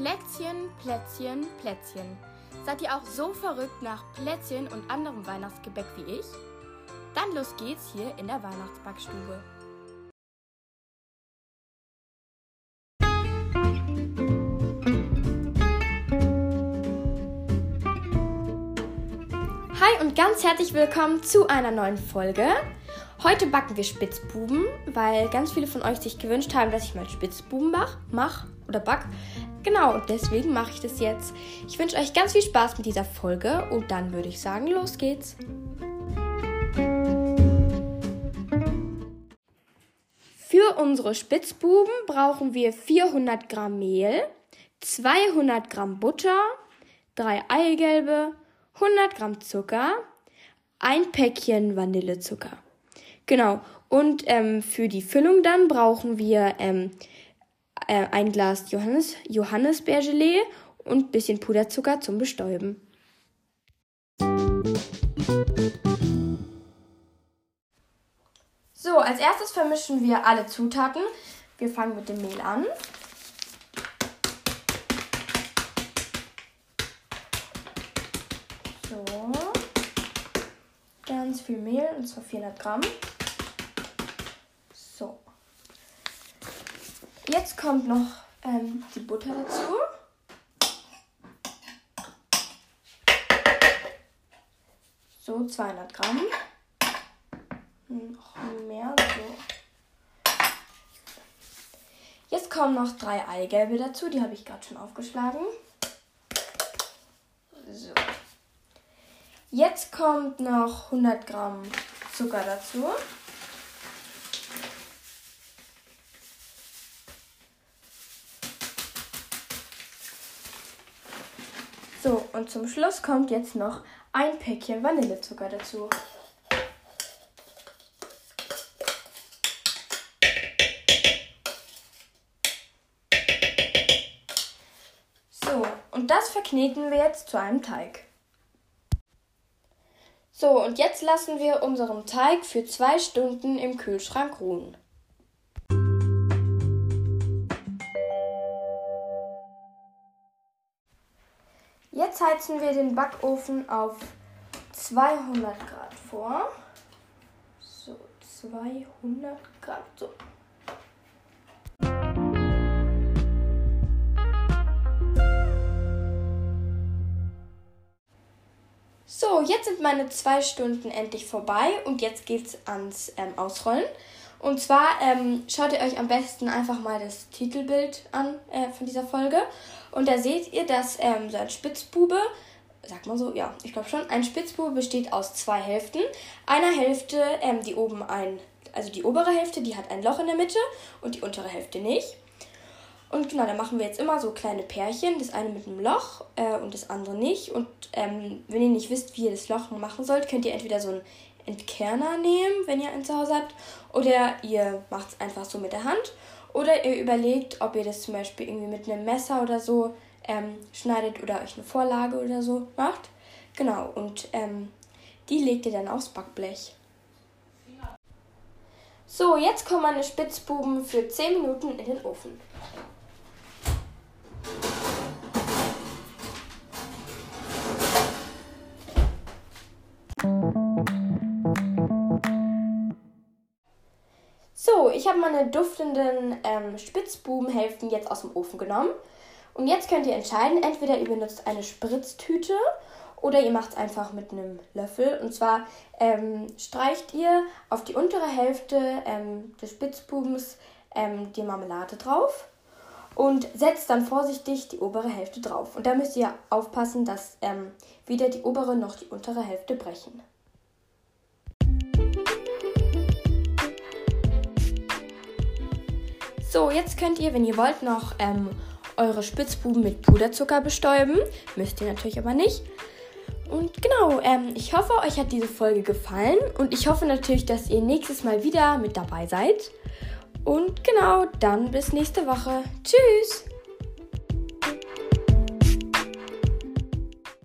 Plätzchen, Plätzchen, Plätzchen. Seid ihr auch so verrückt nach Plätzchen und anderem Weihnachtsgebäck wie ich? Dann los geht's hier in der Weihnachtsbackstube. Hi und ganz herzlich willkommen zu einer neuen Folge. Heute backen wir Spitzbuben, weil ganz viele von euch sich gewünscht haben, dass ich mal Spitzbuben mache mach oder back. Genau, und deswegen mache ich das jetzt. Ich wünsche euch ganz viel Spaß mit dieser Folge und dann würde ich sagen, los geht's. Für unsere Spitzbuben brauchen wir 400 Gramm Mehl, 200 Gramm Butter, 3 Eigelbe, 100 Gramm Zucker, ein Päckchen Vanillezucker. Genau. Und ähm, für die Füllung dann brauchen wir ähm, äh, ein Glas Johannes, Johannisbeergelee und ein bisschen Puderzucker zum Bestäuben. So, als erstes vermischen wir alle Zutaten. Wir fangen mit dem Mehl an. So. Ganz viel Mehl, und zwar 400 Gramm. So. Jetzt kommt noch ähm, die Butter dazu. So, 200 Gramm. Noch mehr, so. Jetzt kommen noch drei Eigelbe dazu. Die habe ich gerade schon aufgeschlagen. So. Jetzt kommt noch 100 Gramm Zucker dazu. So, und zum Schluss kommt jetzt noch ein Päckchen Vanillezucker dazu. So, und das verkneten wir jetzt zu einem Teig. So, und jetzt lassen wir unseren Teig für zwei Stunden im Kühlschrank ruhen. Jetzt heizen wir den Backofen auf 200 Grad vor. So, 200 Grad. So. So, jetzt sind meine zwei Stunden endlich vorbei und jetzt geht's ans ähm, Ausrollen. Und zwar ähm, schaut ihr euch am besten einfach mal das Titelbild an äh, von dieser Folge. Und da seht ihr, dass ähm, so ein Spitzbube, sagt man so, ja, ich glaube schon, ein Spitzbube besteht aus zwei Hälften. Einer Hälfte, ähm, die oben ein, also die obere Hälfte, die hat ein Loch in der Mitte und die untere Hälfte nicht. Und genau, da machen wir jetzt immer so kleine Pärchen, das eine mit einem Loch äh, und das andere nicht. Und ähm, wenn ihr nicht wisst, wie ihr das Loch machen sollt, könnt ihr entweder so ein Entkerner nehmen, wenn ihr einen zu Hause habt. Oder ihr macht es einfach so mit der Hand. Oder ihr überlegt, ob ihr das zum Beispiel irgendwie mit einem Messer oder so ähm, schneidet oder euch eine Vorlage oder so macht. Genau, und ähm, die legt ihr dann aufs Backblech. So, jetzt kommen meine Spitzbuben für 10 Minuten in den Ofen. So, ich habe meine duftenden ähm, Spitzbubenhälften jetzt aus dem Ofen genommen. Und jetzt könnt ihr entscheiden, entweder ihr benutzt eine Spritztüte oder ihr macht es einfach mit einem Löffel. Und zwar ähm, streicht ihr auf die untere Hälfte ähm, des Spitzbubens ähm, die Marmelade drauf und setzt dann vorsichtig die obere Hälfte drauf. Und da müsst ihr aufpassen, dass ähm, weder die obere noch die untere Hälfte brechen. So, jetzt könnt ihr, wenn ihr wollt, noch ähm, eure Spitzbuben mit Puderzucker bestäuben. Müsst ihr natürlich aber nicht. Und genau, ähm, ich hoffe, euch hat diese Folge gefallen. Und ich hoffe natürlich, dass ihr nächstes Mal wieder mit dabei seid. Und genau, dann bis nächste Woche. Tschüss!